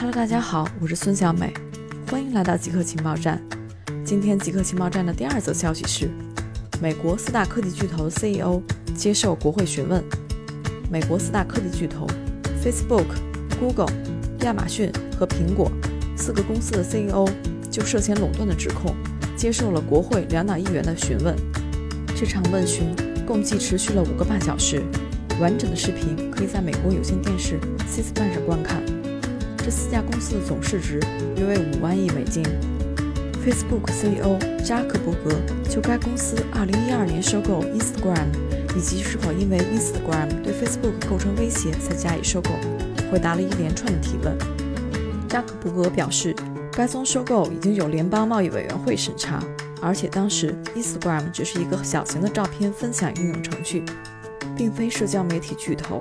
Hello，大家好，我是孙小美，欢迎来到极客情报站。今天极客情报站的第二则消息是，美国四大科技巨头 CEO 接受国会询问。美国四大科技巨头 Facebook、Google、亚马逊和苹果四个公司的 CEO 就涉嫌垄断的指控，接受了国会两党议员的询问。这场问询共计持续了五个半小时。完整的视频可以在美国有线电视 C-SPAN 上观看。这四家公司的总市值约为五万亿美金。Facebook CEO 扎克伯格就该公司2012年收购 Instagram 以及是否因为 Instagram 对 Facebook 构成威胁才加以收购，回答了一连串的提问。扎克伯格表示，该宗收购已经有联邦贸易委员会审查，而且当时 Instagram 只是一个小型的照片分享应用程序。并非社交媒体巨头，